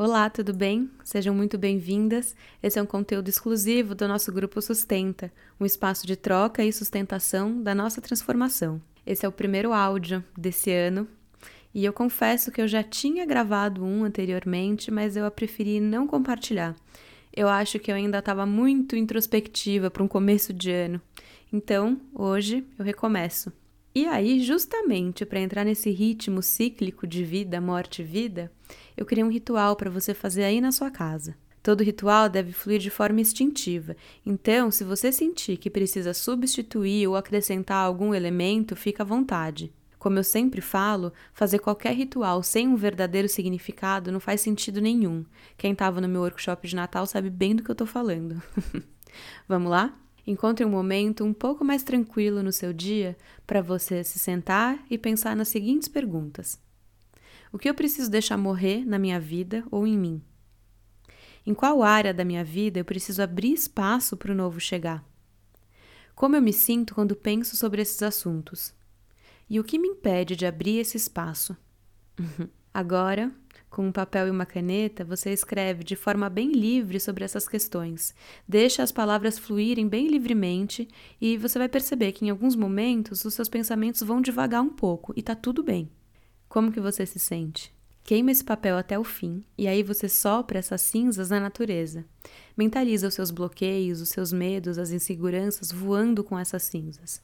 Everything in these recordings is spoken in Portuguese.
Olá, tudo bem? Sejam muito bem-vindas. Esse é um conteúdo exclusivo do nosso grupo Sustenta, um espaço de troca e sustentação da nossa transformação. Esse é o primeiro áudio desse ano e eu confesso que eu já tinha gravado um anteriormente, mas eu a preferi não compartilhar. Eu acho que eu ainda estava muito introspectiva para um começo de ano. Então, hoje eu recomeço. E aí, justamente para entrar nesse ritmo cíclico de vida, morte e vida, eu criei um ritual para você fazer aí na sua casa. Todo ritual deve fluir de forma instintiva, então, se você sentir que precisa substituir ou acrescentar algum elemento, fica à vontade. Como eu sempre falo, fazer qualquer ritual sem um verdadeiro significado não faz sentido nenhum. Quem estava no meu workshop de Natal sabe bem do que eu estou falando. Vamos lá? Encontre um momento um pouco mais tranquilo no seu dia para você se sentar e pensar nas seguintes perguntas: O que eu preciso deixar morrer na minha vida ou em mim? Em qual área da minha vida eu preciso abrir espaço para o novo chegar? Como eu me sinto quando penso sobre esses assuntos? E o que me impede de abrir esse espaço? Agora, com um papel e uma caneta, você escreve de forma bem livre sobre essas questões. Deixa as palavras fluírem bem livremente e você vai perceber que em alguns momentos os seus pensamentos vão devagar um pouco e tá tudo bem. Como que você se sente? Queima esse papel até o fim e aí você sopra essas cinzas na natureza. Mentaliza os seus bloqueios, os seus medos, as inseguranças voando com essas cinzas.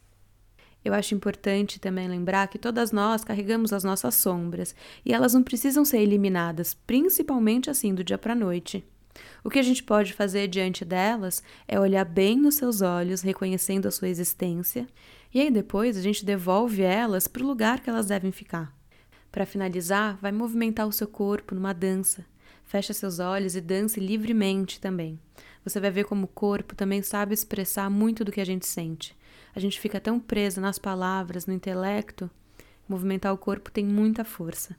Eu acho importante também lembrar que todas nós carregamos as nossas sombras e elas não precisam ser eliminadas, principalmente assim do dia para a noite. O que a gente pode fazer diante delas é olhar bem nos seus olhos, reconhecendo a sua existência, e aí depois a gente devolve elas para o lugar que elas devem ficar. Para finalizar, vai movimentar o seu corpo numa dança. Fecha seus olhos e dance livremente também. Você vai ver como o corpo também sabe expressar muito do que a gente sente a gente fica tão presa nas palavras, no intelecto, movimentar o corpo tem muita força.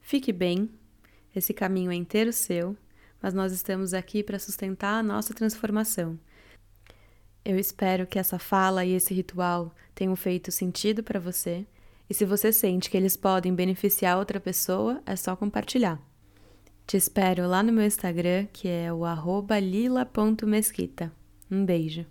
Fique bem, esse caminho é inteiro seu, mas nós estamos aqui para sustentar a nossa transformação. Eu espero que essa fala e esse ritual tenham feito sentido para você, e se você sente que eles podem beneficiar outra pessoa, é só compartilhar. Te espero lá no meu Instagram, que é o lila.mesquita. Um beijo.